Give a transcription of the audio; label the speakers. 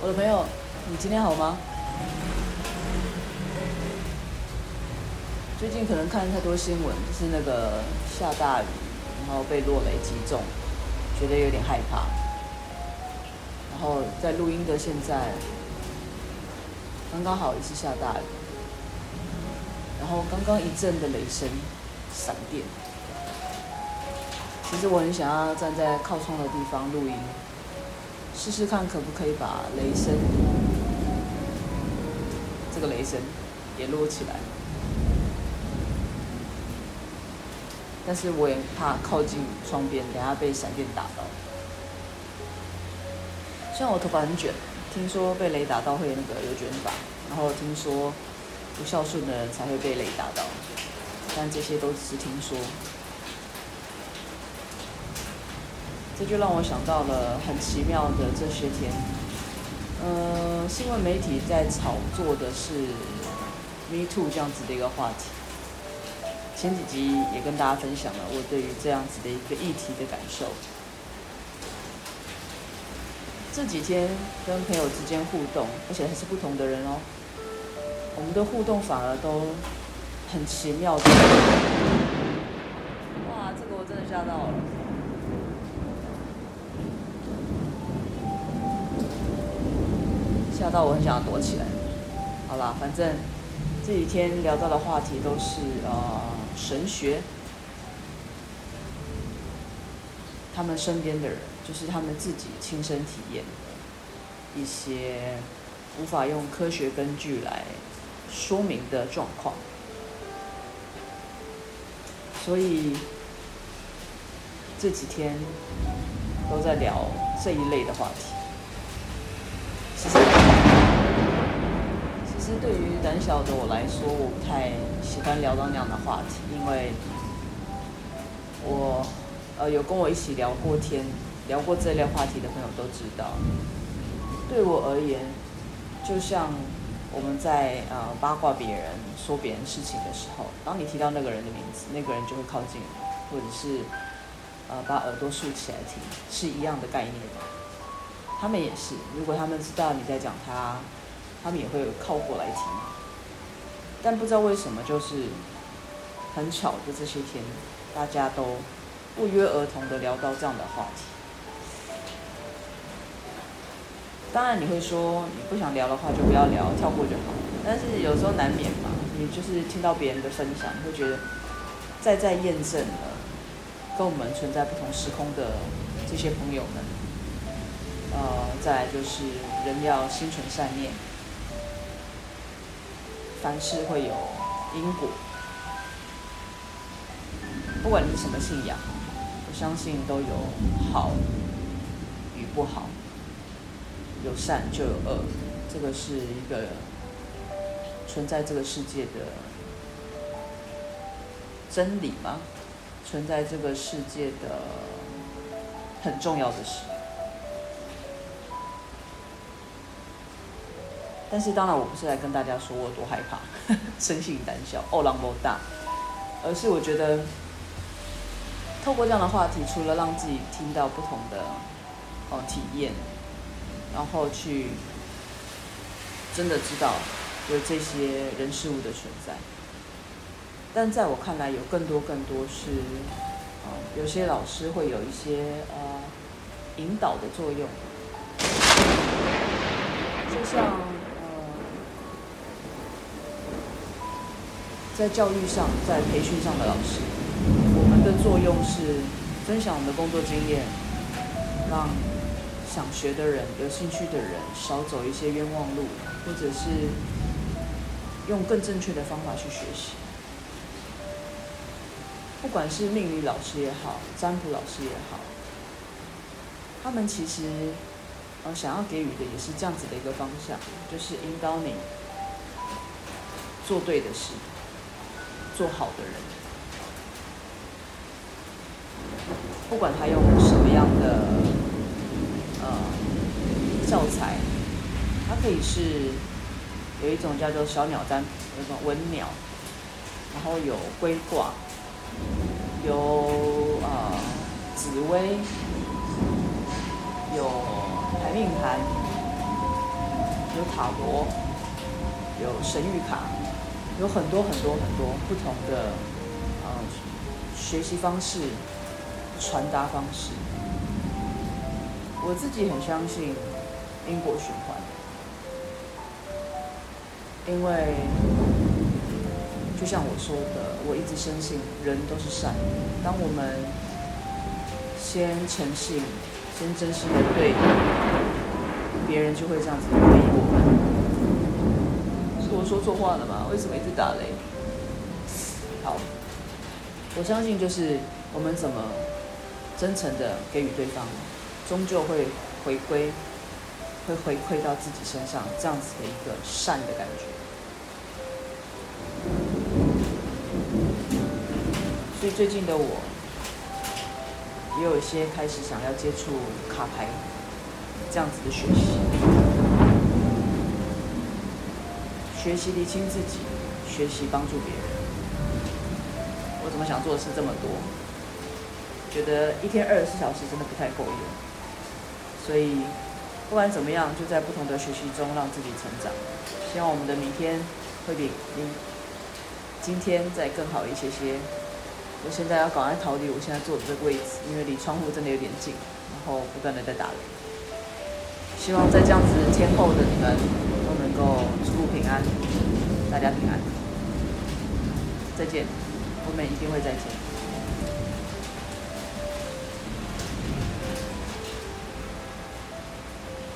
Speaker 1: 我的朋友，你今天好吗？最近可能看太多新闻，就是那个下大雨，然后被落雷击中，觉得有点害怕。然后在录音的现在，刚刚好也是下大雨，然后刚刚一阵的雷声、闪电。其实我很想要站在靠窗的地方录音。试试看可不可以把雷声，这个雷声也录起来。但是我也怕靠近窗边，等下被闪电打到。虽然我头发很卷，听说被雷打到会那个有卷发，然后听说不孝顺的人才会被雷打到，但这些都只是听说。这就让我想到了很奇妙的这些天，呃，新闻媒体在炒作的是 “Me Too” 这样子的一个话题。前几集也跟大家分享了我对于这样子的一个议题的感受。这几天跟朋友之间互动，而且还是不同的人哦，我们的互动反而都很奇妙的。哇，这个我真的吓到了。到我很想要躲起来。好啦，反正这几天聊到的话题都是呃神学，他们身边的人，就是他们自己亲身体验的一些无法用科学根据来说明的状况，所以这几天都在聊这一类的话题。实对于胆小的我来说，我不太喜欢聊到那样的话题，因为我呃有跟我一起聊过天、聊过这类话题的朋友都知道，对我而言，就像我们在呃八卦别人、说别人事情的时候，当你提到那个人的名字，那个人就会靠近你，或者是呃把耳朵竖起来听，是一样的概念。他们也是，如果他们知道你在讲他，他们也会靠过来听。但不知道为什么，就是很巧的这些天，大家都不约而同的聊到这样的话题。当然你会说，你不想聊的话就不要聊，跳过就好。但是有时候难免嘛，你就是听到别人的分享，会觉得再再验证了跟我们存在不同时空的这些朋友们。呃，再来就是人要心存善念，凡事会有因果。不管你是什么信仰，我相信都有好与不好，有善就有恶，这个是一个存在这个世界的真理吗？存在这个世界的很重要的事。但是当然，我不是来跟大家说我多害怕、生性胆小、哦，狼不大，而是我觉得透过这样的话题，除了让自己听到不同的哦体验，然后去真的知道有这些人事物的存在，但在我看来，有更多更多是，哦，有些老师会有一些呃引导的作用，就像。在教育上，在培训上的老师，我们的作用是分享我们的工作经验，让想学的人、有兴趣的人少走一些冤枉路，或者是用更正确的方法去学习。不管是命理老师也好，占卜老师也好，他们其实呃想要给予的也是这样子的一个方向，就是引导你做对的事。做好的人，不管他用什么样的呃教材，它可以是有一种叫做小鸟占，有一种文鸟，然后有龟卦，有呃紫薇，有排命盘，有塔罗，有神谕卡，有很多很多很多不同的呃学习方式、传达方式。我自己很相信因果循环，因为就像我说的，我一直深信人都是善的。当我们先诚信、先真心的对别人，就会这样子回应我们。我说错话了吗？为什么一直打雷？好，我相信就是我们怎么真诚的给予对方。终究会回归，会回馈到自己身上，这样子的一个善的感觉。所以最近的我，也有一些开始想要接触卡牌这样子的学习，学习厘清自己，学习帮助别人。我怎么想做的事这么多？觉得一天二十四小时真的不太够用。所以，不管怎么样，就在不同的学习中让自己成长。希望我们的明天会比今天再更好一些些。我现在要赶快逃离我现在坐的这个位置，因为离窗户真的有点近，然后不断的在打雷。希望在这样子天后的你们都能够，大家平安。再见，我们一定会再见。